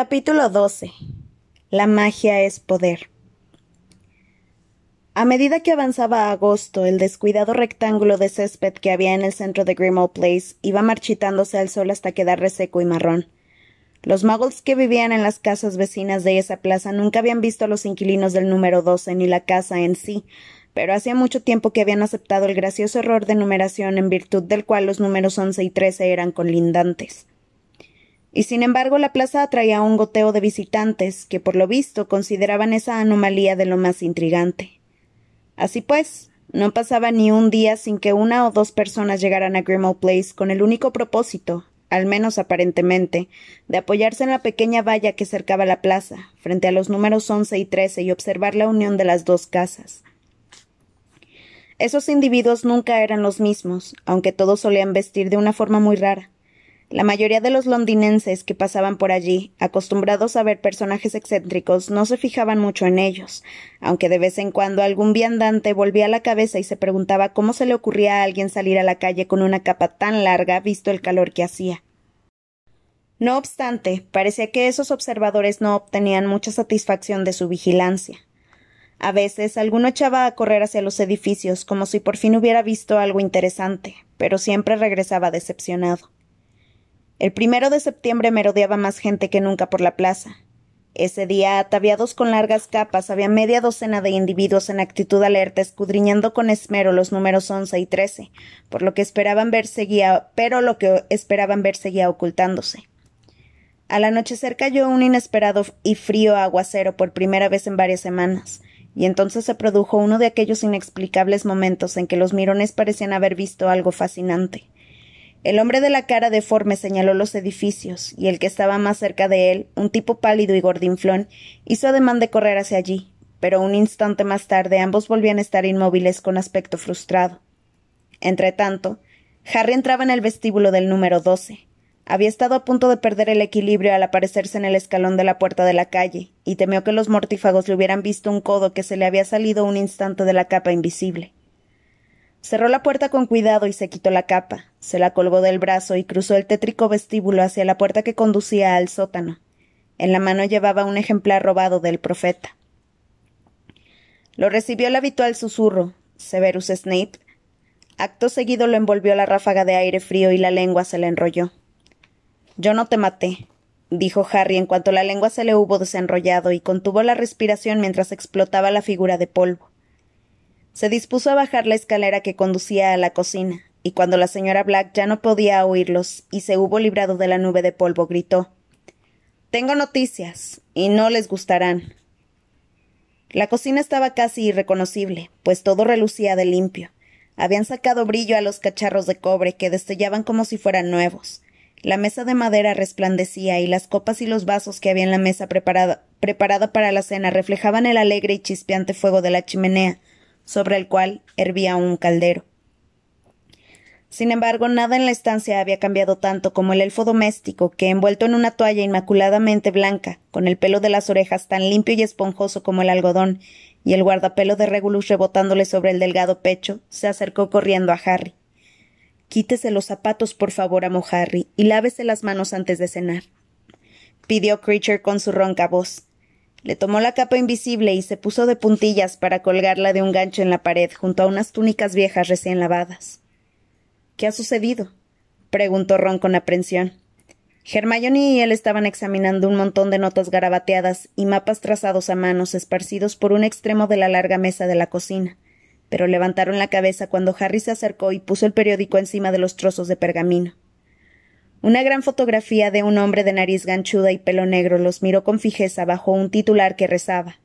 Capítulo 12. La magia es poder. A medida que avanzaba agosto, el descuidado rectángulo de césped que había en el centro de Grimmauld Place iba marchitándose al sol hasta quedar reseco y marrón. Los muggles que vivían en las casas vecinas de esa plaza nunca habían visto a los inquilinos del número 12 ni la casa en sí, pero hacía mucho tiempo que habían aceptado el gracioso error de numeración en virtud del cual los números 11 y 13 eran colindantes. Y sin embargo la plaza atraía un goteo de visitantes que por lo visto consideraban esa anomalía de lo más intrigante. Así pues, no pasaba ni un día sin que una o dos personas llegaran a Grimmauld Place con el único propósito, al menos aparentemente, de apoyarse en la pequeña valla que cercaba la plaza, frente a los números once y trece, y observar la unión de las dos casas. Esos individuos nunca eran los mismos, aunque todos solían vestir de una forma muy rara. La mayoría de los londinenses que pasaban por allí, acostumbrados a ver personajes excéntricos, no se fijaban mucho en ellos, aunque de vez en cuando algún viandante volvía la cabeza y se preguntaba cómo se le ocurría a alguien salir a la calle con una capa tan larga visto el calor que hacía. No obstante, parecía que esos observadores no obtenían mucha satisfacción de su vigilancia. A veces alguno echaba a correr hacia los edificios como si por fin hubiera visto algo interesante, pero siempre regresaba decepcionado. El primero de septiembre merodeaba más gente que nunca por la plaza. Ese día, ataviados con largas capas, había media docena de individuos en actitud alerta escudriñando con esmero los números once y trece, por lo que esperaban ver seguía, pero lo que esperaban ver seguía ocultándose. Al anochecer cayó un inesperado y frío aguacero por primera vez en varias semanas, y entonces se produjo uno de aquellos inexplicables momentos en que los mirones parecían haber visto algo fascinante. El hombre de la cara deforme señaló los edificios, y el que estaba más cerca de él, un tipo pálido y gordinflón, hizo ademán de correr hacia allí, pero un instante más tarde ambos volvían a estar inmóviles con aspecto frustrado. Entretanto, Harry entraba en el vestíbulo del número doce. Había estado a punto de perder el equilibrio al aparecerse en el escalón de la puerta de la calle, y temió que los mortífagos le hubieran visto un codo que se le había salido un instante de la capa invisible. Cerró la puerta con cuidado y se quitó la capa, se la colgó del brazo y cruzó el tétrico vestíbulo hacia la puerta que conducía al sótano. En la mano llevaba un ejemplar robado del profeta. Lo recibió el habitual susurro, Severus Snape. Acto seguido lo envolvió la ráfaga de aire frío y la lengua se le enrolló. Yo no te maté, dijo Harry en cuanto la lengua se le hubo desenrollado y contuvo la respiración mientras explotaba la figura de polvo. Se dispuso a bajar la escalera que conducía a la cocina, y cuando la señora Black ya no podía oírlos y se hubo librado de la nube de polvo, gritó Tengo noticias, y no les gustarán. La cocina estaba casi irreconocible, pues todo relucía de limpio. Habían sacado brillo a los cacharros de cobre que destellaban como si fueran nuevos. La mesa de madera resplandecía y las copas y los vasos que había en la mesa preparada, preparada para la cena reflejaban el alegre y chispeante fuego de la chimenea, sobre el cual hervía un caldero. Sin embargo, nada en la estancia había cambiado tanto como el elfo doméstico, que, envuelto en una toalla inmaculadamente blanca, con el pelo de las orejas tan limpio y esponjoso como el algodón, y el guardapelo de Regulus rebotándole sobre el delgado pecho, se acercó corriendo a Harry. Quítese los zapatos, por favor, amo Harry, y lávese las manos antes de cenar. pidió Creature con su ronca voz. Le tomó la capa invisible y se puso de puntillas para colgarla de un gancho en la pared junto a unas túnicas viejas recién lavadas. ¿Qué ha sucedido? preguntó Ron con aprensión. Hermione y él estaban examinando un montón de notas garabateadas y mapas trazados a manos esparcidos por un extremo de la larga mesa de la cocina, pero levantaron la cabeza cuando Harry se acercó y puso el periódico encima de los trozos de pergamino. Una gran fotografía de un hombre de nariz ganchuda y pelo negro los miró con fijeza bajo un titular que rezaba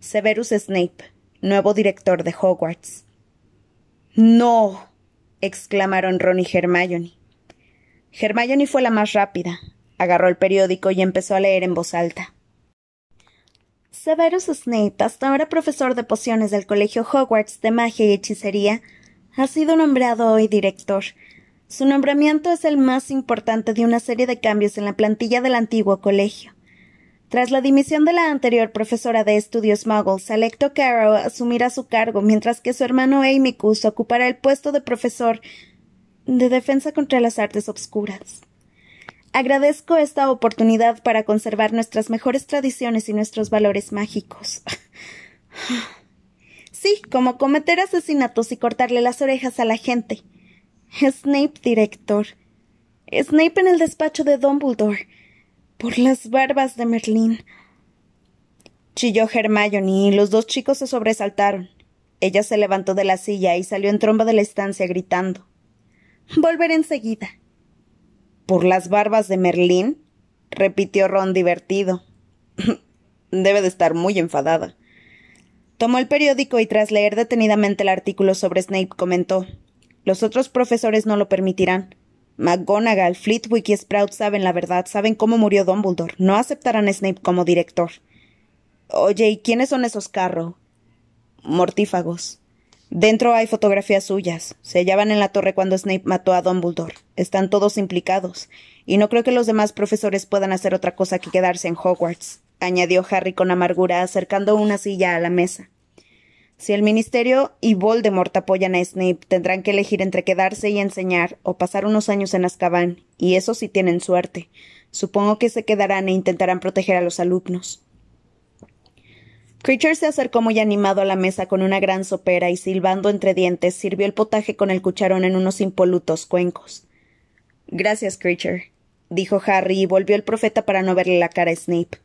Severus Snape, nuevo director de Hogwarts. No. exclamaron Ron y Hermione. Hermione fue la más rápida. Agarró el periódico y empezó a leer en voz alta. Severus Snape, hasta ahora profesor de pociones del Colegio Hogwarts de Magia y Hechicería, ha sido nombrado hoy director, su nombramiento es el más importante de una serie de cambios en la plantilla del antiguo colegio. Tras la dimisión de la anterior profesora de estudios muggles, Alecto Caro asumirá su cargo, mientras que su hermano Amicus ocupará el puesto de profesor de defensa contra las artes obscuras. Agradezco esta oportunidad para conservar nuestras mejores tradiciones y nuestros valores mágicos. sí, como cometer asesinatos y cortarle las orejas a la gente. Snape, director. Snape en el despacho de Dumbledore. Por las barbas de Merlín. Chilló Hermione y los dos chicos se sobresaltaron. Ella se levantó de la silla y salió en tromba de la estancia gritando. Volveré enseguida. ¿Por las barbas de Merlín? repitió Ron divertido. Debe de estar muy enfadada. Tomó el periódico y tras leer detenidamente el artículo sobre Snape comentó Los otros profesores no lo permitirán. McGonagall, Flitwick y Sprout saben la verdad, saben cómo murió Dumbledore. No aceptarán a Snape como director. Oye, ¿y quiénes son esos carro? Mortífagos. Dentro hay fotografías suyas. Se hallaban en la torre cuando Snape mató a Dumbledore. Están todos implicados. Y no creo que los demás profesores puedan hacer otra cosa que quedarse en Hogwarts, añadió Harry con amargura, acercando una silla a la mesa. Si el Ministerio y Voldemort apoyan a Snape, tendrán que elegir entre quedarse y enseñar o pasar unos años en Azkaban, y eso sí tienen suerte. Supongo que se quedarán e intentarán proteger a los alumnos. Creature se acercó muy animado a la mesa con una gran sopera y silbando entre dientes sirvió el potaje con el cucharón en unos impolutos cuencos. Gracias, Creature, dijo Harry y volvió el profeta para no verle la cara a Snape.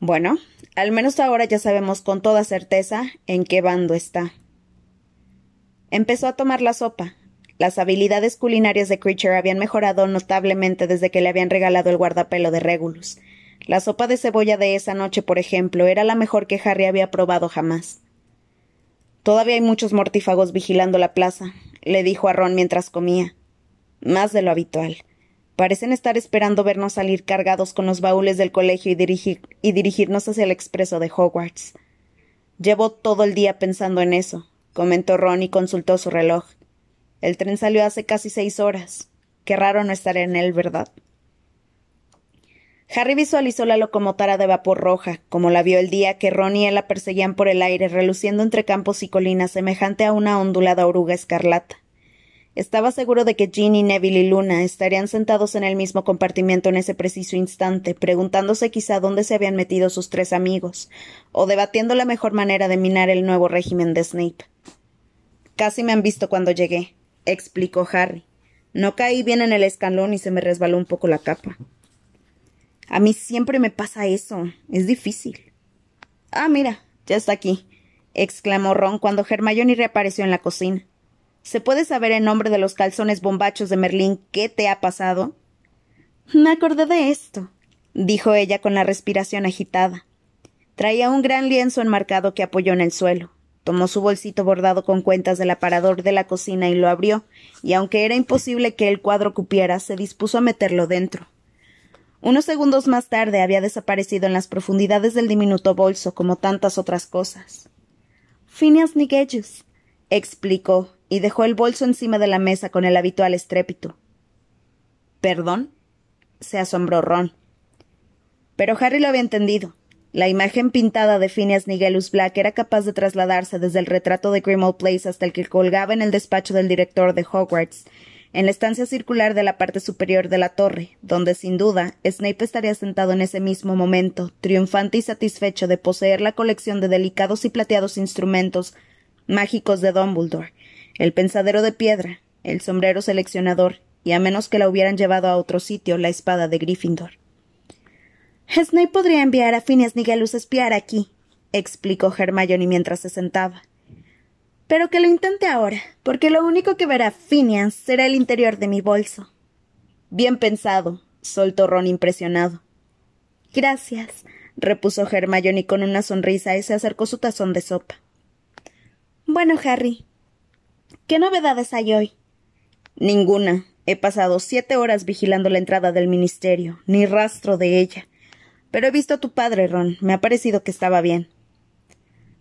Bueno, al menos ahora ya sabemos con toda certeza en qué bando está. Empezó a tomar la sopa. Las habilidades culinarias de Creature habían mejorado notablemente desde que le habían regalado el guardapelo de Regulus, la sopa de cebolla de esa noche, por ejemplo, era la mejor que Harry había probado jamás. Todavía hay muchos mortífagos vigilando la plaza, le dijo a Ron mientras comía. Más de lo habitual. Parecen estar esperando vernos salir cargados con los baúles del colegio y, dirigirnos hacia el expreso de Hogwarts. Llevo todo el día pensando en eso, comentó Ron y consultó su reloj. El tren salió hace casi seis horas. Qué raro no estar en él, ¿verdad? Harry visualizó la locomotora de vapor roja, como la vio el día que Ron y la perseguían por el aire, reluciendo entre campos y colinas, semejante a una ondulada oruga escarlata. Estaba seguro de que Ginny, Neville y Luna estarían sentados en el mismo compartimiento en ese preciso instante, preguntándose quizá dónde se habían metido sus tres amigos, o debatiendo la mejor manera de minar el nuevo régimen de Snape. Casi me han visto cuando llegué, explicó Harry. No caí bien en el escalón y se me resbaló un poco la capa. A mí siempre me pasa eso. Es difícil. Ah, mira, ya está aquí, exclamó Ron cuando Hermione reapareció en la cocina. ¿Se puede saber en nombre de los calzones bombachos de Merlín qué te ha pasado? Me acordé de esto, dijo ella con la respiración agitada. Traía un gran lienzo enmarcado que apoyó en el suelo. Tomó su bolsito bordado con cuentas del aparador de la cocina y lo abrió, y aunque era imposible que el cuadro cupiera, se dispuso a meterlo dentro. Unos segundos más tarde había desaparecido en las profundidades del diminuto bolso como tantas otras cosas. Phineas Nigellus, explicó, y dejó el bolso encima de la mesa con el habitual estrépito. ¿Perdón? se asombró Ron. Pero Harry lo había entendido. La imagen pintada de Phineas Nigellus Black era capaz de trasladarse desde el retrato de Grimmauld Place hasta el que colgaba en el despacho del director de Hogwarts, en la estancia circular de la parte superior de la torre, donde sin duda Snape estaría sentado en ese mismo momento, triunfante y satisfecho de poseer la colección de delicados y plateados instrumentos mágicos de Dumbledore, el pensadero de piedra, el sombrero seleccionador, y a menos que la hubieran llevado a otro sitio, la espada de Gryffindor. Snape podría enviar a Phineas Nigelus a espiar aquí, explicó Hermione mientras se sentaba. Pero que lo intente ahora, porque lo único que verá Phineas será el interior de mi bolso. Bien pensado, soltó Ron impresionado. Gracias, repuso Hermione con una sonrisa y se acercó su tazón de sopa. Bueno, Harry, ¿qué novedades hay hoy? Ninguna. He pasado siete horas vigilando la entrada del ministerio, ni rastro de ella. Pero he visto a tu padre, Ron. Me ha parecido que estaba bien.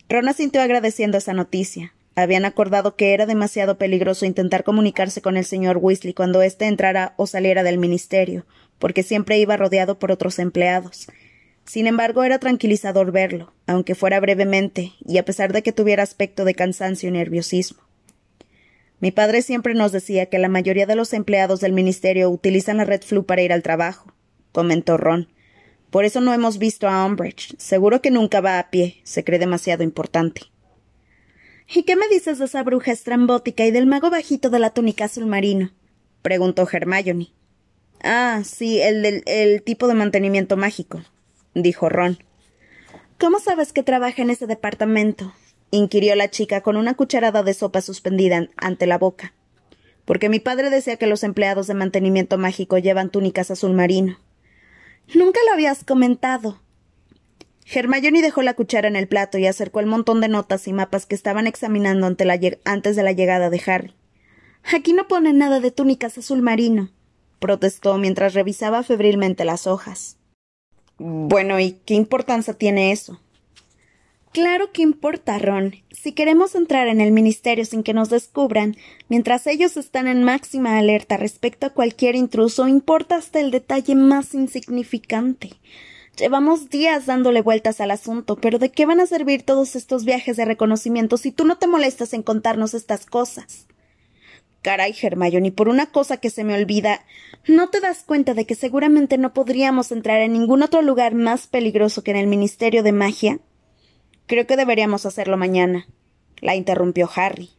Ron asintió agradeciendo esa noticia. Habían acordado que era demasiado peligroso intentar comunicarse con el señor Weasley cuando éste entrara o saliera del ministerio, porque siempre iba rodeado por otros empleados. Sin embargo, era tranquilizador verlo, aunque fuera brevemente, y a pesar de que tuviera aspecto de cansancio y nerviosismo. Mi padre siempre nos decía que la mayoría de los empleados del ministerio utilizan la Red Flu para ir al trabajo, comentó Ron. Por eso no hemos visto a Umbridge. Seguro que nunca va a pie. Se cree demasiado importante. ¿Y qué me dices de esa bruja estrambótica y del mago bajito de la túnica azul marino? preguntó Hermione. Ah, sí, el del el tipo de mantenimiento mágico, dijo Ron. ¿Cómo sabes que trabaja en ese departamento? inquirió la chica con una cucharada de sopa suspendida ante la boca. Porque mi padre decía que los empleados de mantenimiento mágico llevan túnicas azul marino. Nunca lo habías comentado. Hermione dejó la cuchara en el plato y acercó el montón de notas y mapas que estaban examinando antes de la llegada de Harry. Aquí no pone nada de túnicas azul marino, protestó mientras revisaba febrilmente las hojas. Bueno, ¿y qué importancia tiene eso? Claro que importa, Ron. Si queremos entrar en el ministerio sin que nos descubran, mientras ellos están en máxima alerta respecto a cualquier intruso, importa hasta el detalle más insignificante. Llevamos días dándole vueltas al asunto, pero ¿de qué van a servir todos estos viajes de reconocimiento si tú no te molestas en contarnos estas cosas? Caray, Hermione, por una cosa que se me olvida, ¿no te das cuenta de que seguramente no podríamos entrar en ningún otro lugar más peligroso que en el Ministerio de Magia? Creo que deberíamos hacerlo mañana, la interrumpió Harry.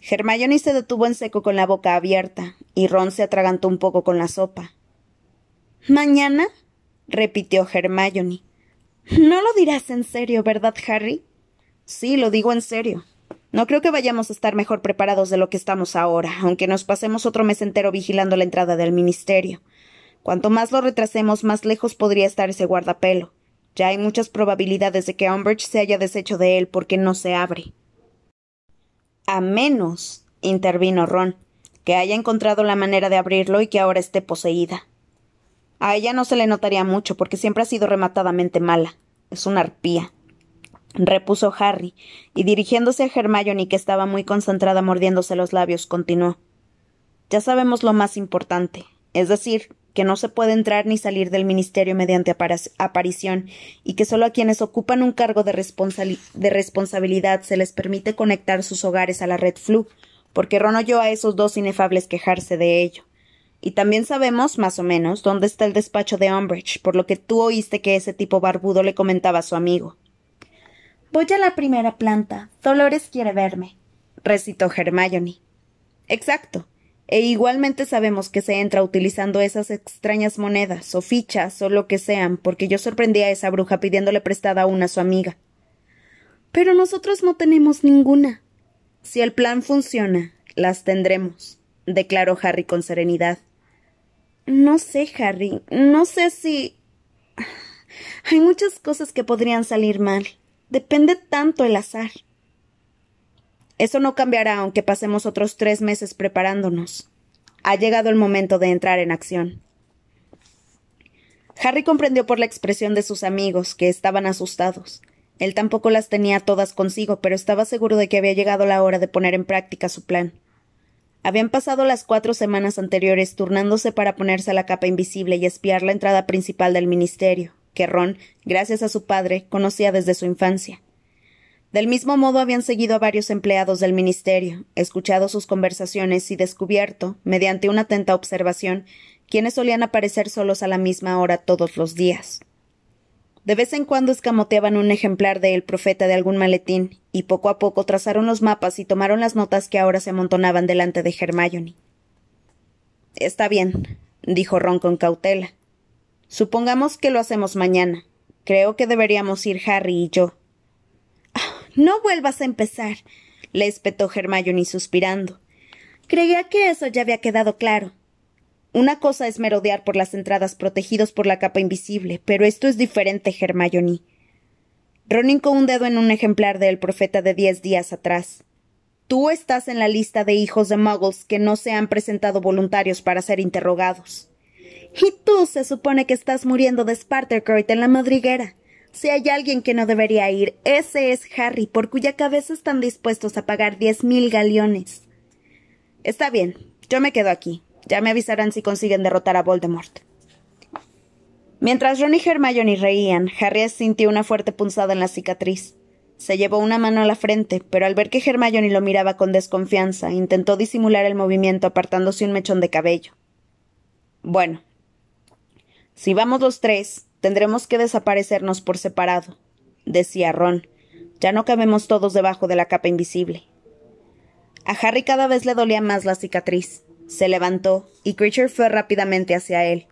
Hermione se detuvo en seco con la boca abierta, y Ron se atragantó un poco con la sopa. ¿Mañana? repitió Hermione. No lo dirás en serio, ¿verdad, Harry? Sí, lo digo en serio. No creo que vayamos a estar mejor preparados de lo que estamos ahora, aunque nos pasemos otro mes entero vigilando la entrada del ministerio. Cuanto más lo retrasemos, más lejos podría estar ese guardapelo. Ya hay muchas probabilidades de que Umbridge se haya deshecho de él porque no se abre. A menos, intervino Ron, que haya encontrado la manera de abrirlo y que ahora esté poseída. A ella no se le notaría mucho porque siempre ha sido rematadamente mala. Es una arpía. Repuso Harry, y dirigiéndose a Hermione, que estaba muy concentrada mordiéndose los labios, continuó. Ya sabemos lo más importante, es decir, que no se puede entrar ni salir del ministerio mediante aparición y que solo a quienes ocupan un cargo de, de, responsabilidad se les permite conectar sus hogares a la red Flu, porque Ron oyó a esos dos inefables quejarse de ello. Y también sabemos, más o menos, dónde está el despacho de Umbridge, por lo que tú oíste que ese tipo barbudo le comentaba a su amigo. Voy a la primera planta. Dolores quiere verme, recitó Hermione. Exacto. E igualmente sabemos que se entra utilizando esas extrañas monedas, o fichas, o lo que sean, porque yo sorprendí a esa bruja pidiéndole prestada una a su amiga. Pero nosotros no tenemos ninguna. Si el plan funciona, las tendremos, declaró Harry con serenidad. No sé, Harry, no sé si. Hay muchas cosas que podrían salir mal. Depende tanto el azar. Eso no cambiará aunque pasemos otros tres meses preparándonos. Ha llegado el momento de entrar en acción. Harry comprendió por la expresión de sus amigos, que estaban asustados. Él tampoco las tenía todas consigo, pero estaba seguro de que había llegado la hora de poner en práctica su plan. Habían pasado las cuatro semanas anteriores turnándose para ponerse la capa invisible y espiar la entrada principal del ministerio, que Ron, gracias a su padre, conocía desde su infancia. Del mismo modo habían seguido a varios empleados del ministerio, escuchado sus conversaciones y descubierto, mediante una atenta observación, quienes solían aparecer solos a la misma hora todos los días. De vez en cuando escamoteaban un ejemplar de El Profeta de algún maletín, y poco a poco trazaron los mapas y tomaron las notas que ahora se amontonaban delante de Hermione. Está bien, dijo Ron con cautela. Supongamos que lo hacemos mañana. Creo que deberíamos ir Harry y yo. No vuelvas a empezar, le espetó Hermione suspirando. Creía que eso ya había quedado claro. Una cosa es merodear por las entradas protegidos por la capa invisible, pero esto es diferente, Hermione. Ron hincó un dedo en un ejemplar del profeta de diez días atrás. Tú estás en la lista de hijos de muggles que no se han presentado voluntarios para ser interrogados. Y tú se supone que estás muriendo de Spartacourt en la madriguera. Si hay alguien que no debería ir, ese es Harry, por cuya cabeza están dispuestos a pagar diez mil galeones. Está bien, yo me quedo aquí. Ya me avisarán si consiguen derrotar a Voldemort. Mientras Ron y Hermione reían, Harry sintió una fuerte punzada en la cicatriz. Se llevó una mano a la frente, pero al ver que Hermione lo miraba con desconfianza, intentó disimular el movimiento apartándose un mechón de cabello. Bueno, si vamos los tres, tendremos que desaparecernos por separado, decía Ron. Ya no cabemos todos debajo de la capa invisible. A Harry cada vez le dolía más la cicatriz. Se levantó, y Creature fue rápidamente hacia él.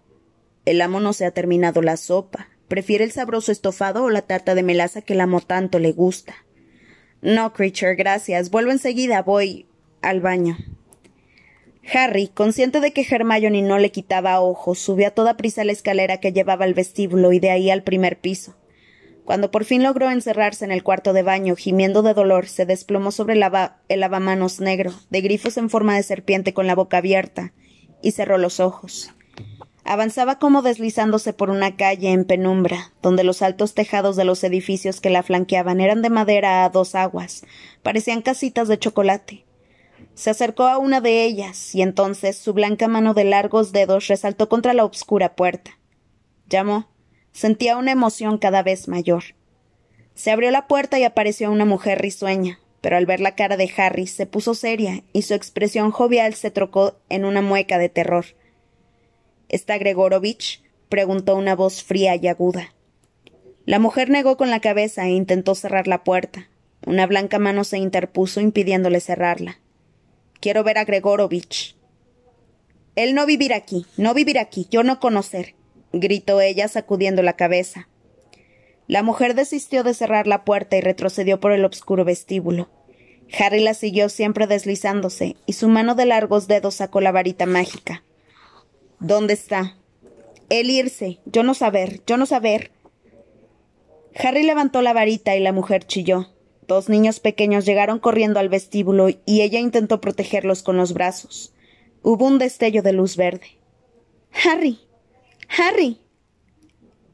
El amo no se ha terminado la sopa, ¿Prefiere el sabroso estofado o la tarta de melaza que el amo tanto le gusta? No, Creature, gracias. Vuelvo enseguida. Voy al baño. Harry, consciente de que Hermione no le quitaba ojos, subió a toda prisa la escalera que llevaba al vestíbulo y de ahí al primer piso. Cuando por fin logró encerrarse en el cuarto de baño, gimiendo de dolor, se desplomó sobre el, el lavamanos negro, de grifos en forma de serpiente con la boca abierta, y cerró los ojos. Avanzaba como deslizándose por una calle en penumbra, donde los altos tejados de los edificios que la flanqueaban eran de madera a dos aguas, parecían casitas de chocolate. Se acercó a una de ellas, y entonces su blanca mano de largos dedos resaltó contra la obscura puerta. Llamó. Sentía una emoción cada vez mayor. Se abrió la puerta y apareció una mujer risueña, pero al ver la cara de Harry se puso seria y su expresión jovial se trocó en una mueca de terror. ¿Está Gregorovich? preguntó una voz fría y aguda. La mujer negó con la cabeza e intentó cerrar la puerta. Una blanca mano se interpuso impidiéndole cerrarla. Quiero ver a Gregorovich. Él no vivir aquí, no vivir aquí, yo no conocer, gritó ella sacudiendo la cabeza. La mujer desistió de cerrar la puerta y retrocedió por el obscuro vestíbulo. Harry la siguió siempre deslizándose, y su mano de largos dedos sacó la varita mágica. ¿Dónde está? El irse. Yo no saber. Yo no saber. Harry levantó la varita y la mujer chilló. Dos niños pequeños llegaron corriendo al vestíbulo y ella intentó protegerlos con los brazos. Hubo un destello de luz verde. Harry. Harry.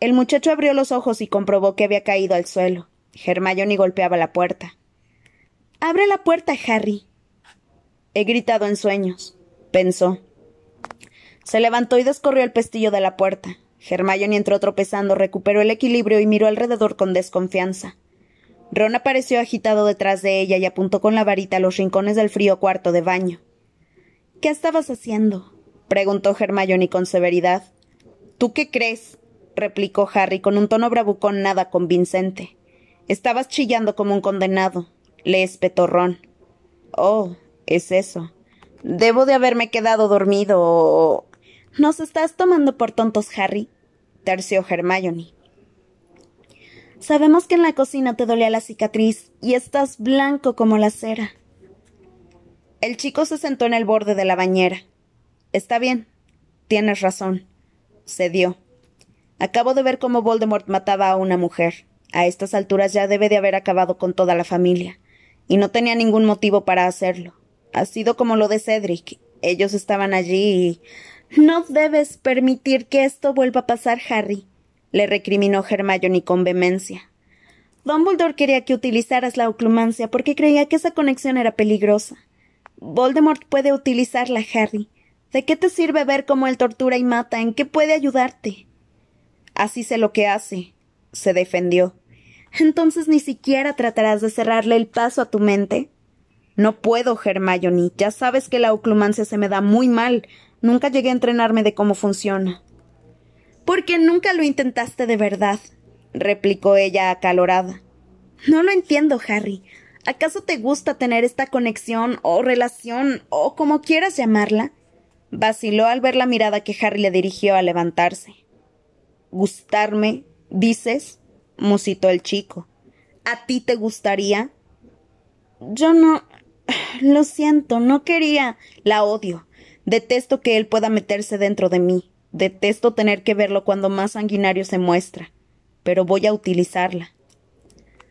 El muchacho abrió los ojos y comprobó que había caído al suelo. Hermione golpeaba la puerta. Abre la puerta, Harry. He gritado en sueños, pensó. Se levantó y descorrió el pestillo de la puerta. Hermione entró tropezando, recuperó el equilibrio y miró alrededor con desconfianza. Ron apareció agitado detrás de ella y apuntó con la varita a los rincones del frío cuarto de baño. ¿Qué estabas haciendo? preguntó Hermione con severidad. ¿Tú qué crees? replicó Harry con un tono bravucón nada convincente. Estabas chillando como un condenado, le espetó Ron. Oh, es eso. Debo de haberme quedado dormido o. ¿Nos estás tomando por tontos, Harry? terció Hermione. Sabemos que en la cocina te dolía la cicatriz y estás blanco como la cera. El chico se sentó en el borde de la bañera. Está bien. Tienes razón. Cedió. Acabo de ver cómo Voldemort mataba a una mujer. A estas alturas ya debe de haber acabado con toda la familia. Y no tenía ningún motivo para hacerlo. Ha sido como lo de Cedric. Ellos estaban allí y no debes permitir que esto vuelva a pasar, Harry, le recriminó Hermione con vehemencia. Dumbledore quería que utilizaras la oclumancia porque creía que esa conexión era peligrosa. Voldemort puede utilizarla, Harry. ¿De qué te sirve ver cómo él tortura y mata? ¿En qué puede ayudarte? Así sé lo que hace, se defendió. Entonces ni siquiera tratarás de cerrarle el paso a tu mente. No puedo, Hermione. Ya sabes que la oclumancia se me da muy mal. Nunca llegué a entrenarme de cómo funciona. Porque nunca lo intentaste de verdad, replicó ella acalorada. No lo entiendo, Harry. ¿Acaso te gusta tener esta conexión o relación o como quieras llamarla? Vaciló al ver la mirada que Harry le dirigió al levantarse. ¿Gustarme? dices? musitó el chico. ¿A ti te gustaría? Yo no. Lo siento, no quería. La odio. Detesto que él pueda meterse dentro de mí. Detesto tener que verlo cuando más sanguinario se muestra. Pero voy a utilizarla.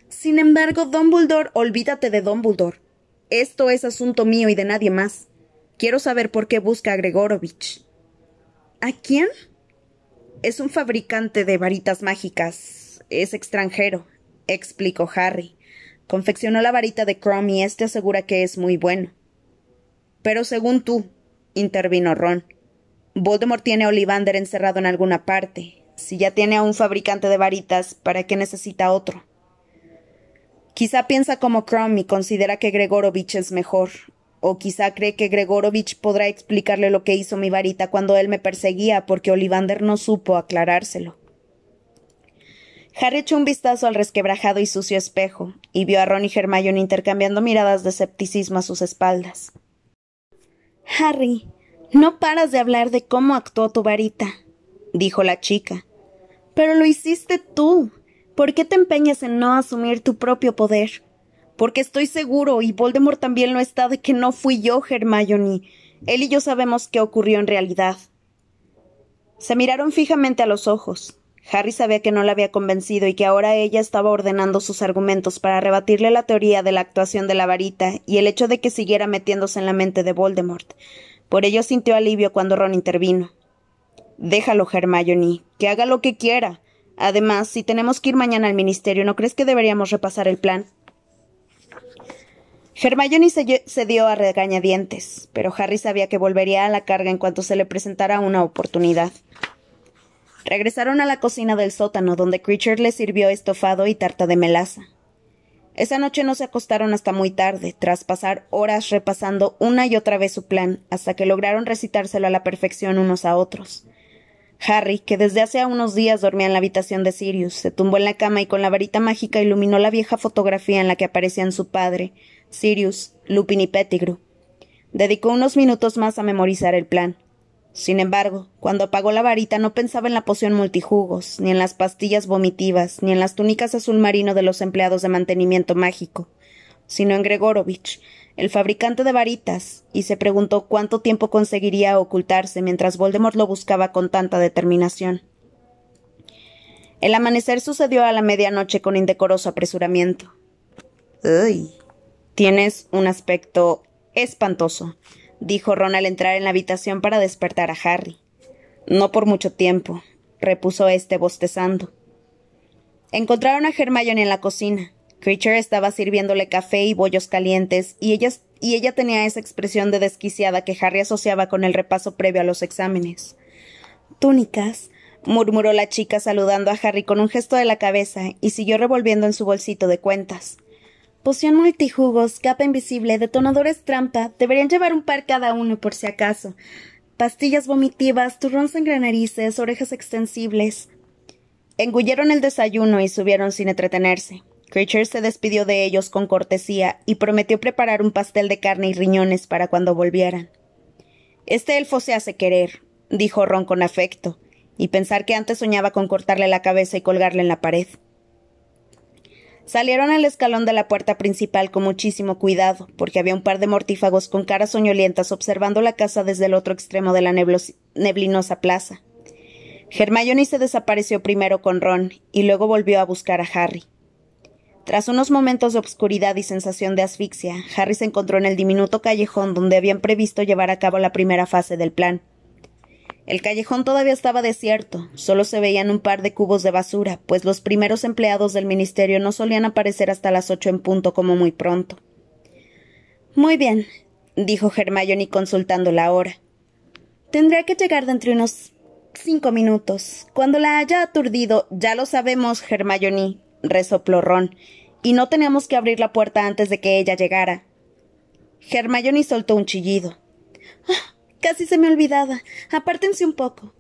Sin embargo, Dumbledore, olvídate de Dumbledore. Esto es asunto mío y de nadie más. Quiero saber por qué busca a Gregorovich. ¿A quién? Es un fabricante de varitas mágicas. Es extranjero, explicó Harry. Confeccionó la varita de Crom y éste asegura que es muy bueno. Pero según tú, intervino Ron. Voldemort tiene a Olivander encerrado en alguna parte. Si ya tiene a un fabricante de varitas, ¿para qué necesita otro? Quizá piensa como Crumb y considera que Gregorovich es mejor, o quizá cree que Gregorovich podrá explicarle lo que hizo mi varita cuando él me perseguía porque Olivander no supo aclarárselo. Harry echó un vistazo al resquebrajado y sucio espejo, y vio a Ron y Hermione intercambiando miradas de escepticismo a sus espaldas. Harry, no paras de hablar de cómo actuó tu varita, dijo la chica. Pero lo hiciste tú. ¿Por qué te empeñas en no asumir tu propio poder? Porque estoy seguro, y Voldemort también lo está, de que no fui yo, Hermione. Él y yo sabemos qué ocurrió en realidad. Se miraron fijamente a los ojos. Harry sabía que no la había convencido y que ahora ella estaba ordenando sus argumentos para rebatirle la teoría de la actuación de la varita y el hecho de que siguiera metiéndose en la mente de Voldemort. Por ello sintió alivio cuando Ron intervino. Déjalo, Hermione, que haga lo que quiera. Además, si tenemos que ir mañana al ministerio, ¿no crees que deberíamos repasar el plan? Hermione se, dio a regañadientes, pero Harry sabía que volvería a la carga en cuanto se le presentara una oportunidad. Regresaron a la cocina del sótano, donde Creature le sirvió estofado y tarta de melaza. Esa noche no se acostaron hasta muy tarde, tras pasar horas repasando una y otra vez su plan, hasta que lograron recitárselo a la perfección unos a otros. Harry, que desde hace unos días dormía en la habitación de Sirius, se tumbó en la cama y con la varita mágica iluminó la vieja fotografía en la que aparecían su padre, Sirius, Lupin y Pettigrew. Dedicó unos minutos más a memorizar el plan. Sin embargo, cuando apagó la varita no pensaba en la poción multijugos, ni en las pastillas vomitivas, ni en las túnicas azul marino de los empleados de mantenimiento mágico, sino en Gregorovich, el fabricante de varitas, y se preguntó cuánto tiempo conseguiría ocultarse mientras Voldemort lo buscaba con tanta determinación. El amanecer sucedió a la medianoche con indecoroso apresuramiento. Uy. Tienes un aspecto espantoso, dijo Ron al entrar en la habitación para despertar a Harry. No por mucho tiempo, repuso éste bostezando. Encontraron a Hermione en la cocina. Creature estaba sirviéndole café y bollos calientes, y ella, y ella tenía esa expresión de desquiciada que Harry asociaba con el repaso previo a los exámenes. Túnicas, murmuró la chica saludando a Harry con un gesto de la cabeza, y siguió revolviendo en su bolsito de cuentas. Poción multijugos, capa invisible, detonadores trampa. Deberían llevar un par cada uno por si acaso. Pastillas vomitivas, turrón narices, orejas extensibles. Engulleron el desayuno y subieron sin entretenerse. Creature se despidió de ellos con cortesía y prometió preparar un pastel de carne y riñones para cuando volvieran. Este elfo se hace querer, dijo Ron con afecto, y pensar que antes soñaba con cortarle la cabeza y colgarle en la pared. Salieron al escalón de la puerta principal con muchísimo cuidado, porque había un par de mortífagos con caras soñolientas observando la casa desde el otro extremo de la neblinosa plaza. Hermione se desapareció primero con Ron y luego volvió a buscar a Harry. Tras unos momentos de obscuridad y sensación de asfixia, Harry se encontró en el diminuto callejón donde habían previsto llevar a cabo la primera fase del plan. El callejón todavía estaba desierto, solo se veían un par de cubos de basura, pues los primeros empleados del ministerio no solían aparecer hasta las ocho en punto como muy pronto. Muy bien, dijo Hermione consultando la hora. Tendré que llegar dentro de unos cinco minutos. Cuando la haya aturdido, ya lo sabemos, Hermione, resopló Ron, y no teníamos que abrir la puerta antes de que ella llegara. Hermione soltó un chillido. ¡Ah! Casi se me olvidaba. Apártense un poco.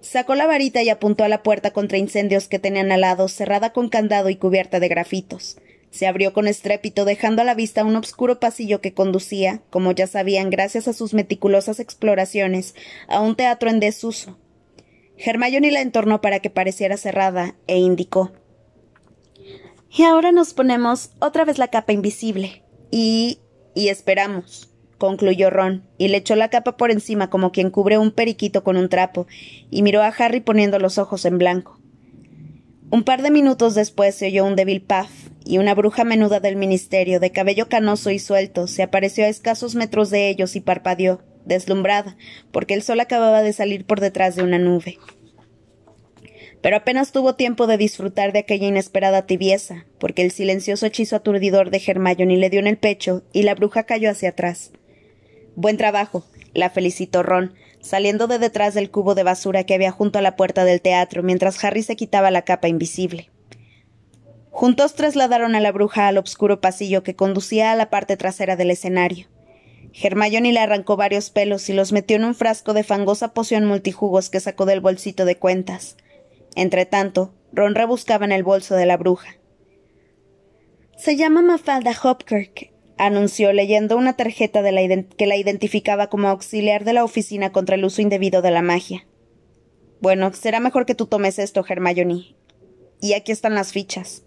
Sacó la varita y apuntó a la puerta contra incendios que tenían al lado, cerrada con candado y cubierta de grafitos. Se abrió con estrépito, dejando a la vista un obscuro pasillo que conducía, como ya sabían gracias a sus meticulosas exploraciones, a un teatro en desuso. Hermione la entornó para que pareciera cerrada e indicó Y ahora nos ponemos otra vez la capa invisible. Y. y esperamos concluyó Ron, y le echó la capa por encima como quien cubre un periquito con un trapo, y miró a Harry poniendo los ojos en blanco. Un par de minutos después se oyó un débil paf, y una bruja menuda del ministerio, de cabello canoso y suelto, se apareció a escasos metros de ellos y parpadeó, deslumbrada, porque el sol acababa de salir por detrás de una nube. Pero apenas tuvo tiempo de disfrutar de aquella inesperada tibieza, porque el silencioso hechizo aturdidor de Hermione le dio en el pecho y la bruja cayó hacia atrás. Buen trabajo, la felicitó Ron, saliendo de detrás del cubo de basura que había junto a la puerta del teatro mientras Harry se quitaba la capa invisible. Juntos trasladaron a la bruja al oscuro pasillo que conducía a la parte trasera del escenario. Hermione le arrancó varios pelos y los metió en un frasco de fangosa poción multijugos que sacó del bolsito de cuentas. Entretanto, Ron rebuscaba en el bolso de la bruja. Se llama Mafalda Hopkirk, anunció leyendo una tarjeta que la identificaba como auxiliar de la oficina contra el uso indebido de la magia. Bueno, será mejor que tú tomes esto, Hermione. Y aquí están las fichas.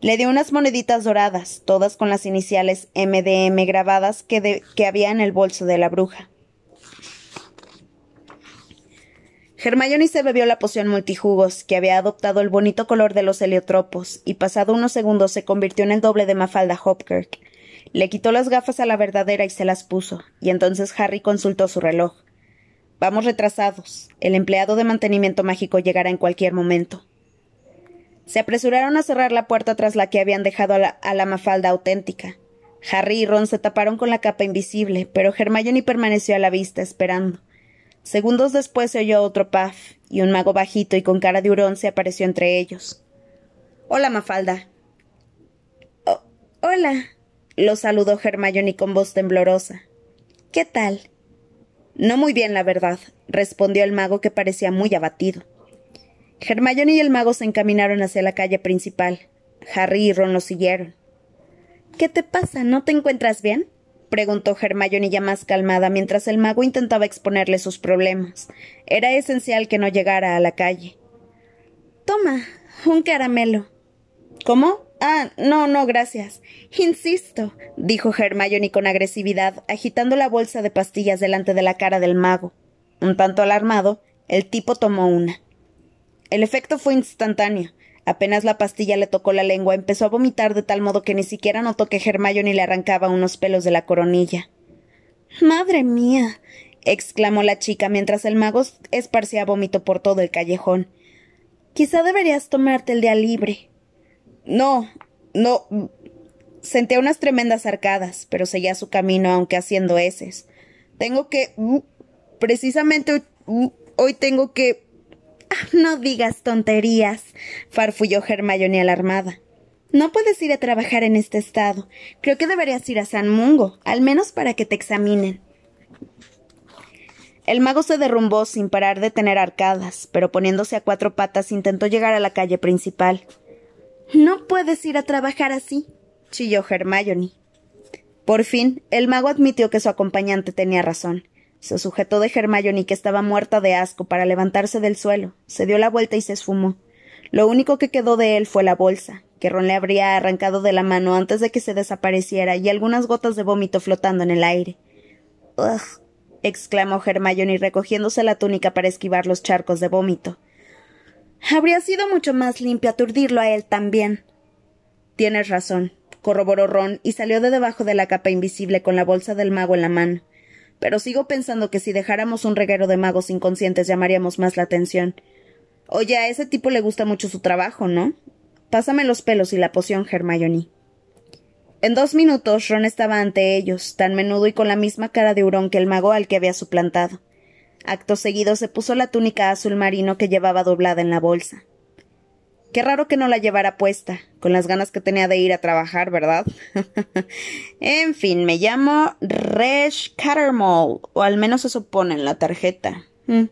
Le dio unas moneditas doradas, todas con las iniciales MDM grabadas que, que había en el bolso de la bruja. Hermione se bebió la poción multijugos, que había adoptado el bonito color de los heliotropos, y pasado unos segundos se convirtió en el doble de Mafalda Hopkirk. Le quitó las gafas a la verdadera y se las puso, y entonces Harry consultó su reloj. Vamos retrasados. El empleado de mantenimiento mágico llegará en cualquier momento. Se apresuraron a cerrar la puerta tras la que habían dejado a la, mafalda auténtica. Harry y Ron se taparon con la capa invisible, pero Hermione permaneció a la vista, esperando. Segundos después se oyó otro paf, y un mago bajito y con cara de hurón se apareció entre ellos. Hola, Mafalda. Oh, hola, lo saludó Hermione con voz temblorosa. ¿Qué tal? No muy bien, la verdad, respondió el mago que parecía muy abatido. Hermione y el mago se encaminaron hacia la calle principal. Harry y Ron los siguieron. ¿Qué te pasa? ¿No te encuentras bien? preguntó Hermione ya más calmada mientras el mago intentaba exponerle sus problemas. Era esencial que no llegara a la calle. Toma, un caramelo. ¿Cómo? Ah, no, no, gracias. Insisto, dijo Hermione con agresividad, agitando la bolsa de pastillas delante de la cara del mago. Un tanto alarmado, el tipo tomó una. El efecto fue instantáneo. Apenas la pastilla le tocó la lengua, empezó a vomitar de tal modo que ni siquiera notó que Hermione le arrancaba unos pelos de la coronilla. Madre mía. exclamó la chica mientras el mago esparcía vómito por todo el callejón. Quizá deberías tomarte el día libre. No, no. Sentía unas tremendas arcadas, pero seguía su camino, aunque haciendo heces. Tengo que. Precisamente hoy tengo que. No digas tonterías, farfulló Hermione alarmada. No puedes ir a trabajar en este estado. Creo que deberías ir a San Mungo, al menos para que te examinen. El mago se derrumbó sin parar de tener arcadas, pero poniéndose a cuatro patas intentó llegar a la calle principal. No puedes ir a trabajar así, chilló Hermione. Por fin, el mago admitió que su acompañante tenía razón. Se sujetó de Hermione, que estaba muerta de asco, para levantarse del suelo, se dio la vuelta y se esfumó. Lo único que quedó de él fue la bolsa, que Ron le habría arrancado de la mano antes de que se desapareciera, y algunas gotas de vómito flotando en el aire. Ugh. exclamó Hermione recogiéndose la túnica para esquivar los charcos de vómito. Habría sido mucho más limpio aturdirlo a él también. Tienes razón, corroboró Ron y salió de debajo de la capa invisible con la bolsa del mago en la mano pero sigo pensando que si dejáramos un reguero de magos inconscientes llamaríamos más la atención. Oye, a ese tipo le gusta mucho su trabajo, ¿no? Pásame los pelos y la poción, Hermione. En dos minutos Ron estaba ante ellos, tan menudo y con la misma cara de hurón que el mago al que había suplantado. Acto seguido se puso la túnica azul marino que llevaba doblada en la bolsa. Qué raro que no la llevara puesta, con las ganas que tenía de ir a trabajar, ¿verdad? en fin, me llamo Resh Cattermole, o al menos se supone en la tarjeta. Mm.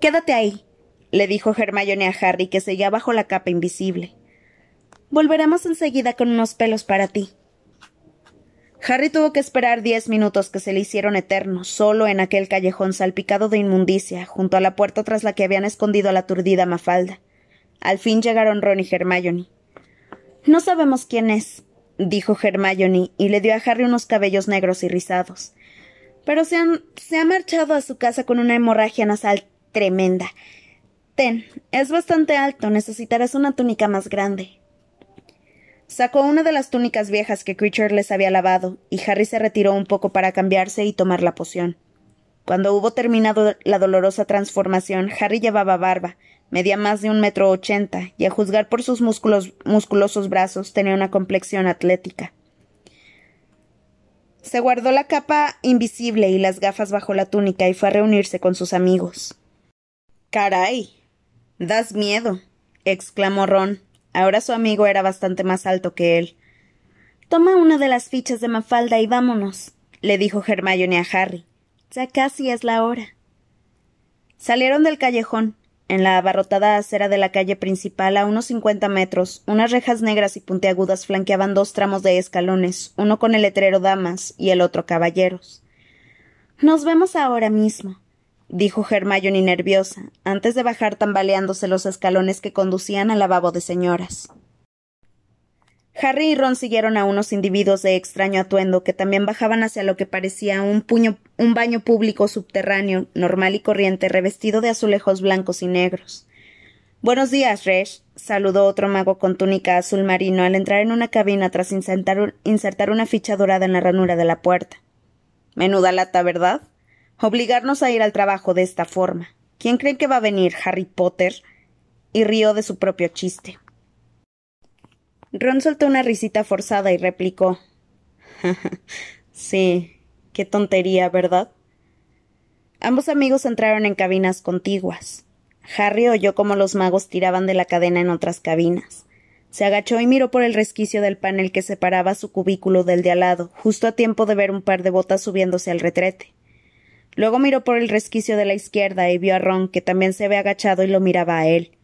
Quédate ahí, le dijo Hermione a Harry, que seguía bajo la capa invisible. Volveremos enseguida con unos pelos para ti. Harry tuvo que esperar diez minutos que se le hicieron eternos, solo en aquel callejón salpicado de inmundicia, junto a la puerta tras la que habían escondido a la aturdida Mafalda. Al fin llegaron Ron y Hermione. No sabemos quién es, dijo Hermione, y le dio a Harry unos cabellos negros y rizados. Pero se, se ha marchado a su casa con una hemorragia nasal tremenda. Ten, es bastante alto, necesitarás una túnica más grande. Sacó una de las túnicas viejas que Creature les había lavado, y Harry se retiró un poco para cambiarse y tomar la poción. Cuando hubo terminado la dolorosa transformación, Harry llevaba barba, Medía más de un metro ochenta, y a juzgar por sus musculosos brazos tenía una complexión atlética. Se guardó la capa invisible y las gafas bajo la túnica y fue a reunirse con sus amigos. Caray. Das miedo. exclamó Ron. Ahora su amigo era bastante más alto que él. Toma una de las fichas de Mafalda y vámonos, le dijo Hermione a Harry. Ya casi es la hora. Salieron del callejón. En la abarrotada acera de la calle principal, a unos cincuenta metros, unas rejas negras y puntiagudas flanqueaban dos tramos de escalones, uno con el letrero Damas y el otro Caballeros. Nos vemos ahora mismo, dijo Hermione nerviosa, antes de bajar tambaleándose los escalones que conducían al lavabo de señoras. Harry y Ron siguieron a unos individuos de extraño atuendo que también bajaban hacia lo que parecía un, puño, un baño público subterráneo, normal y corriente, revestido de azulejos blancos y negros. Buenos días, Resh, saludó otro mago con túnica azul marino al entrar en una cabina tras insertar, insertar una ficha dorada en la ranura de la puerta. Menuda lata, ¿verdad? Obligarnos a ir al trabajo de esta forma. ¿Quién cree que va a venir Harry Potter? y rió de su propio chiste. Ron soltó una risita forzada y replicó Sí, qué tontería, ¿verdad? Ambos amigos entraron en cabinas contiguas. Harry oyó cómo los magos tiraban de la cadena en otras cabinas. Se agachó y miró por el resquicio del panel que separaba su cubículo del de al lado, justo a tiempo de ver un par de botas subiéndose al retrete. Luego miró por el resquicio de la izquierda y vio a Ron, que también se había agachado y lo miraba a él.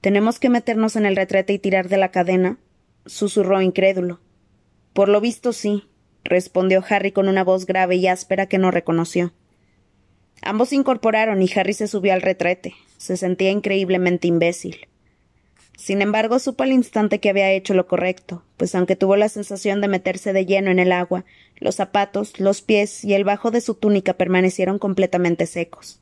¿Tenemos que meternos en el retrete y tirar de la cadena? susurró incrédulo. Por lo visto sí, respondió Harry con una voz grave y áspera que no reconoció. Ambos se incorporaron y Harry se subió al retrete. Se sentía increíblemente imbécil. Sin embargo, supo al instante que había hecho lo correcto, pues aunque tuvo la sensación de meterse de lleno en el agua, los zapatos, los pies y el bajo de su túnica permanecieron completamente secos.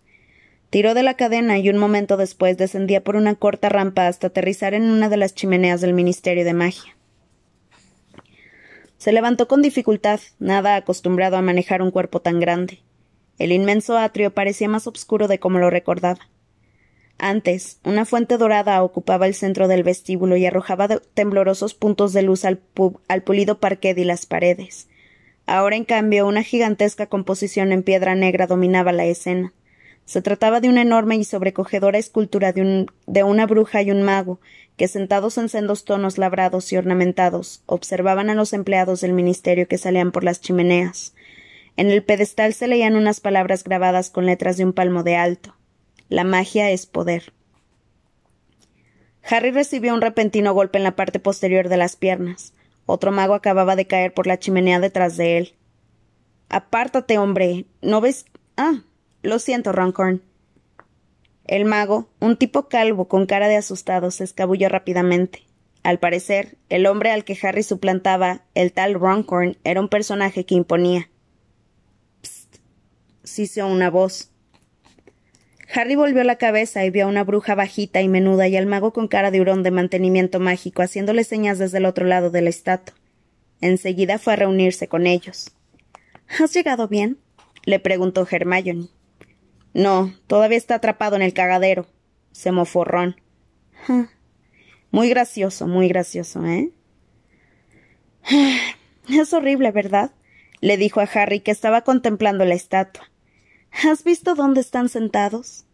Tiró de la cadena y un momento después descendía por una corta rampa hasta aterrizar en una de las chimeneas del Ministerio de Magia. Se levantó con dificultad, nada acostumbrado a manejar un cuerpo tan grande. El inmenso atrio parecía más oscuro de como lo recordaba. Antes, una fuente dorada ocupaba el centro del vestíbulo y arrojaba temblorosos puntos de luz al, pulido parquet y las paredes. Ahora, en cambio, una gigantesca composición en piedra negra dominaba la escena. Se trataba de una enorme y sobrecogedora escultura de, de una bruja y un mago, que sentados en sendos tonos labrados y ornamentados, observaban a los empleados del ministerio que salían por las chimeneas. En el pedestal se leían unas palabras grabadas con letras de un palmo de alto. La magia es poder. Harry recibió un repentino golpe en la parte posterior de las piernas. Otro mago acababa de caer por la chimenea detrás de él. Apártate, hombre. ¿No ves? Ah, lo siento, Roncorn. El mago, un tipo calvo con cara de asustado, se escabulló rápidamente. Al parecer, el hombre al que Harry suplantaba, el tal Roncorn, era un personaje que imponía. Psst. se una voz. Harry volvió la cabeza y vio a una bruja bajita y menuda y al mago con cara de hurón de mantenimiento mágico haciéndole señas desde el otro lado de la estatua. Enseguida fue a reunirse con ellos. ¿Has llegado bien? le preguntó Hermione. No, todavía está atrapado en el cagadero, se mofó Ron. Muy gracioso, muy gracioso, ¿eh? Es horrible, ¿verdad? le dijo a Harry que estaba contemplando la estatua. ¿Has visto dónde están sentados?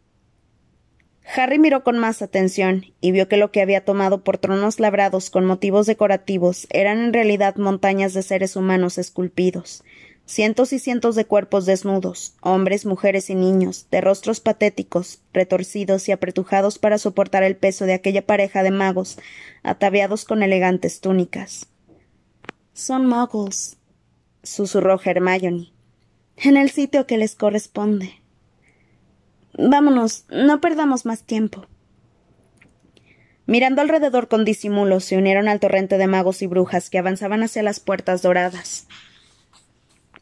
Harry miró con más atención y vio que lo que había tomado por tronos labrados con motivos decorativos eran en realidad montañas de seres humanos esculpidos, cientos y cientos de cuerpos desnudos, hombres, mujeres y niños, de rostros patéticos, retorcidos y apretujados para soportar el peso de aquella pareja de magos, ataviados con elegantes túnicas. Son muggles, susurró Hermione, en el sitio que les corresponde. Vámonos, no perdamos más tiempo. Mirando alrededor con disimulo, se unieron al torrente de magos y brujas que avanzaban hacia las puertas doradas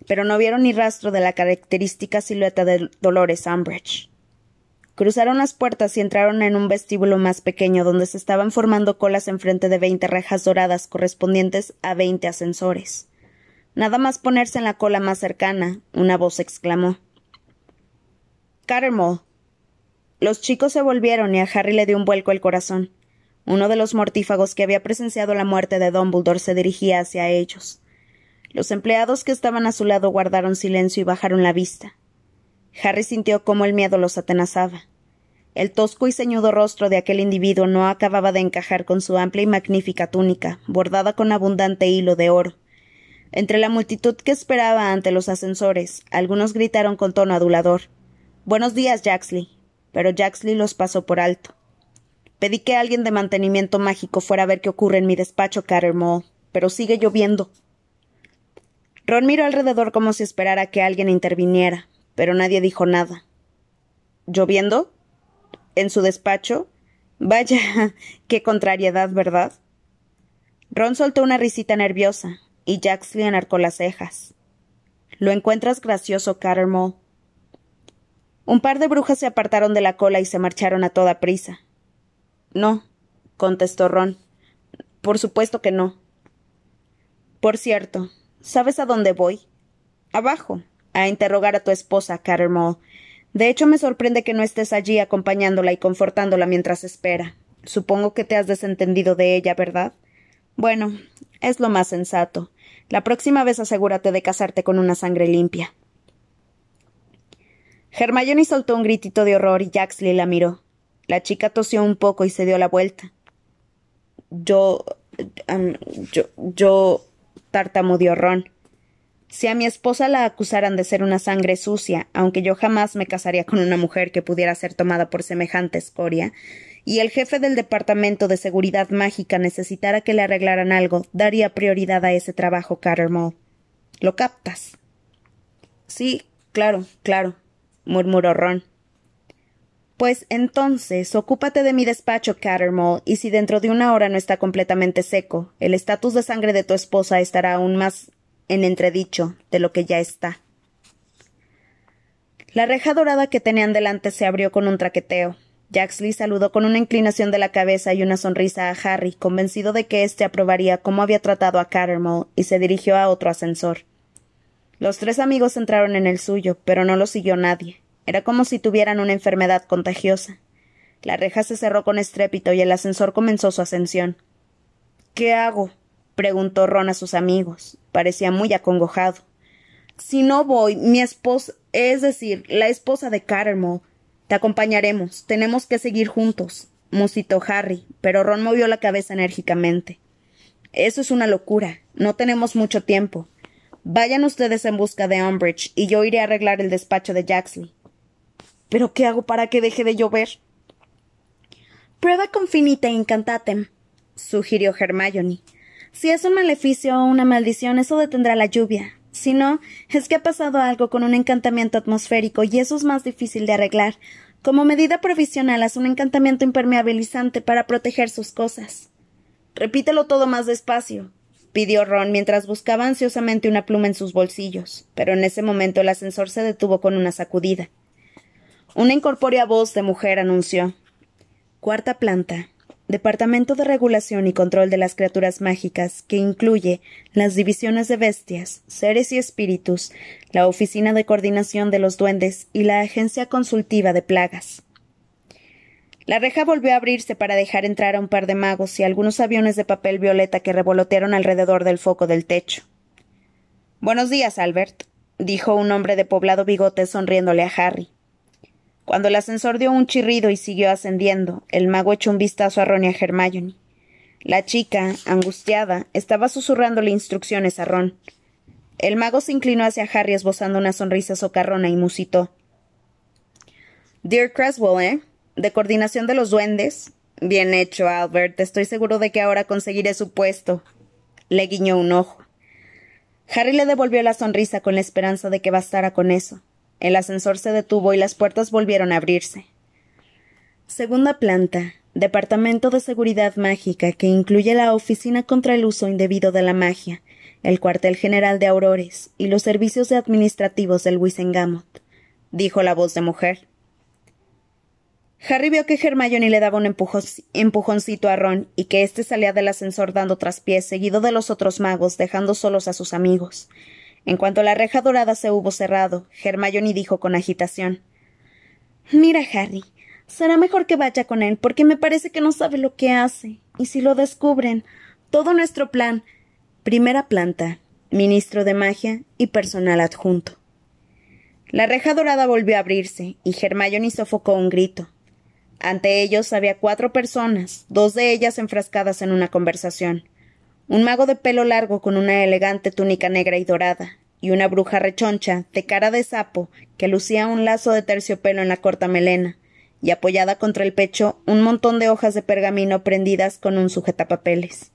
pero no vieron ni rastro de la característica silueta de Dolores Umbridge. Cruzaron las puertas y entraron en un vestíbulo más pequeño donde se estaban formando colas enfrente de veinte rejas doradas correspondientes a veinte ascensores. Nada más ponerse en la cola más cercana, una voz exclamó. Cattermole. Los chicos se volvieron y a Harry le dio un vuelco el corazón. Uno de los mortífagos que había presenciado la muerte de Dumbledore se dirigía hacia ellos. Los empleados que estaban a su lado guardaron silencio y bajaron la vista. Harry sintió cómo el miedo los atenazaba. El tosco y ceñudo rostro de aquel individuo no acababa de encajar con su amplia y magnífica túnica, bordada con abundante hilo de oro. Entre la multitud que esperaba ante los ascensores, algunos gritaron con tono adulador Buenos días, Jaxley. Pero Jaxley los pasó por alto. Pedí que alguien de mantenimiento mágico fuera a ver qué ocurre en mi despacho, Cattermole, pero sigue lloviendo. Ron miró alrededor como si esperara que alguien interviniera, pero nadie dijo nada. ¿Lloviendo? ¿En su despacho? Vaya, qué contrariedad, ¿verdad? Ron soltó una risita nerviosa, y Jaxley enarcó las cejas. ¿Lo encuentras gracioso, Cattermole? Un par de brujas se apartaron de la cola y se marcharon a toda prisa. No, contestó Ron. Por supuesto que no. Por cierto, ¿sabes a dónde voy? Abajo, a interrogar a tu esposa, Cattermole. De hecho, me sorprende que no estés allí acompañándola y confortándola mientras espera. Supongo que te has desentendido de ella, ¿verdad? Bueno, es lo más sensato. La próxima vez asegúrate de casarte con una sangre limpia. Hermione soltó un gritito de horror y Jaxley la miró. La chica tosió un poco y se dio la vuelta. Yo. yo. yo. tartamudeó Ron. Si a mi esposa la acusaran de ser una sangre sucia, aunque yo jamás me casaría con una mujer que pudiera ser tomada por semejante escoria, y el jefe del Departamento de Seguridad Mágica necesitara que le arreglaran algo, daría prioridad a ese trabajo, Cattermole. ¿Lo captas? Sí, claro, claro, murmuró Ron. Pues entonces, ocúpate de mi despacho, Cattermole, y si dentro de una hora no está completamente seco, el estatus de sangre de tu esposa estará aún más en entredicho de lo que ya está. La reja dorada que tenían delante se abrió con un traqueteo. Jaxley saludó con una inclinación de la cabeza y una sonrisa a Harry, convencido de que éste aprobaría cómo había tratado a Cattermole, y se dirigió a otro ascensor. Los tres amigos entraron en el suyo, pero no lo siguió nadie. Era como si tuvieran una enfermedad contagiosa. La reja se cerró con estrépito y el ascensor comenzó su ascensión. ¿Qué hago? preguntó Ron a sus amigos. Parecía muy acongojado. Si no voy, mi esposa, es decir, la esposa de Cattermole, te acompañaremos. Tenemos que seguir juntos, musitó Harry, pero Ron movió la cabeza enérgicamente. Eso es una locura. No tenemos mucho tiempo. Vayan ustedes en busca de Umbridge y yo iré a arreglar el despacho de Jaxley. ¿Pero qué hago para que deje de llover? Prueba con finita incantatem, sugirió Hermione. Si es un maleficio o una maldición, eso detendrá la lluvia. Si no, es que ha pasado algo con un encantamiento atmosférico y eso es más difícil de arreglar. Como medida provisional, haz un encantamiento impermeabilizante para proteger sus cosas. Repítelo todo más despacio, pidió Ron mientras buscaba ansiosamente una pluma en sus bolsillos, pero en ese momento el ascensor se detuvo con una sacudida. Una incorpórea voz de mujer anunció Cuarta planta. Departamento de Regulación y Control de las Criaturas Mágicas, que incluye las divisiones de bestias, seres y espíritus, la Oficina de Coordinación de los Duendes y la Agencia Consultiva de Plagas. La reja volvió a abrirse para dejar entrar a un par de magos y algunos aviones de papel violeta que revolotearon alrededor del foco del techo. Buenos días, Albert, dijo un hombre de poblado bigote sonriéndole a Harry. Cuando el ascensor dio un chirrido y siguió ascendiendo, el mago echó un vistazo a Ron y a Hermione. La chica, angustiada, estaba susurrándole instrucciones a Ron. El mago se inclinó hacia Harry esbozando una sonrisa socarrona y musitó. Dear Creswell, ¿eh? de coordinación de los duendes. Bien hecho, Albert. Estoy seguro de que ahora conseguiré su puesto. Le guiñó un ojo. Harry le devolvió la sonrisa con la esperanza de que bastara con eso. El ascensor se detuvo y las puertas volvieron a abrirse. Segunda planta. Departamento de Seguridad Mágica, que incluye la Oficina contra el Uso Indebido de la Magia, el Cuartel General de Aurores y los servicios administrativos del Wisengamot, dijo la voz de mujer. Harry vio que Hermione le daba un empujoncito a Ron y que éste salía del ascensor dando traspiés, seguido de los otros magos, dejando solos a sus amigos. En cuanto la reja dorada se hubo cerrado, Hermione dijo con agitación Mira, Harry, será mejor que vaya con él, porque me parece que no sabe lo que hace. Y si lo descubren, todo nuestro plan. Primera planta, ministro de magia y personal adjunto. La reja dorada volvió a abrirse, y Hermione sofocó un grito. Ante ellos había cuatro personas, dos de ellas enfrascadas en una conversación. Un mago de pelo largo con una elegante túnica negra y dorada, y una bruja rechoncha, de cara de sapo, que lucía un lazo de terciopelo en la corta melena, y apoyada contra el pecho un montón de hojas de pergamino prendidas con un sujetapapeles.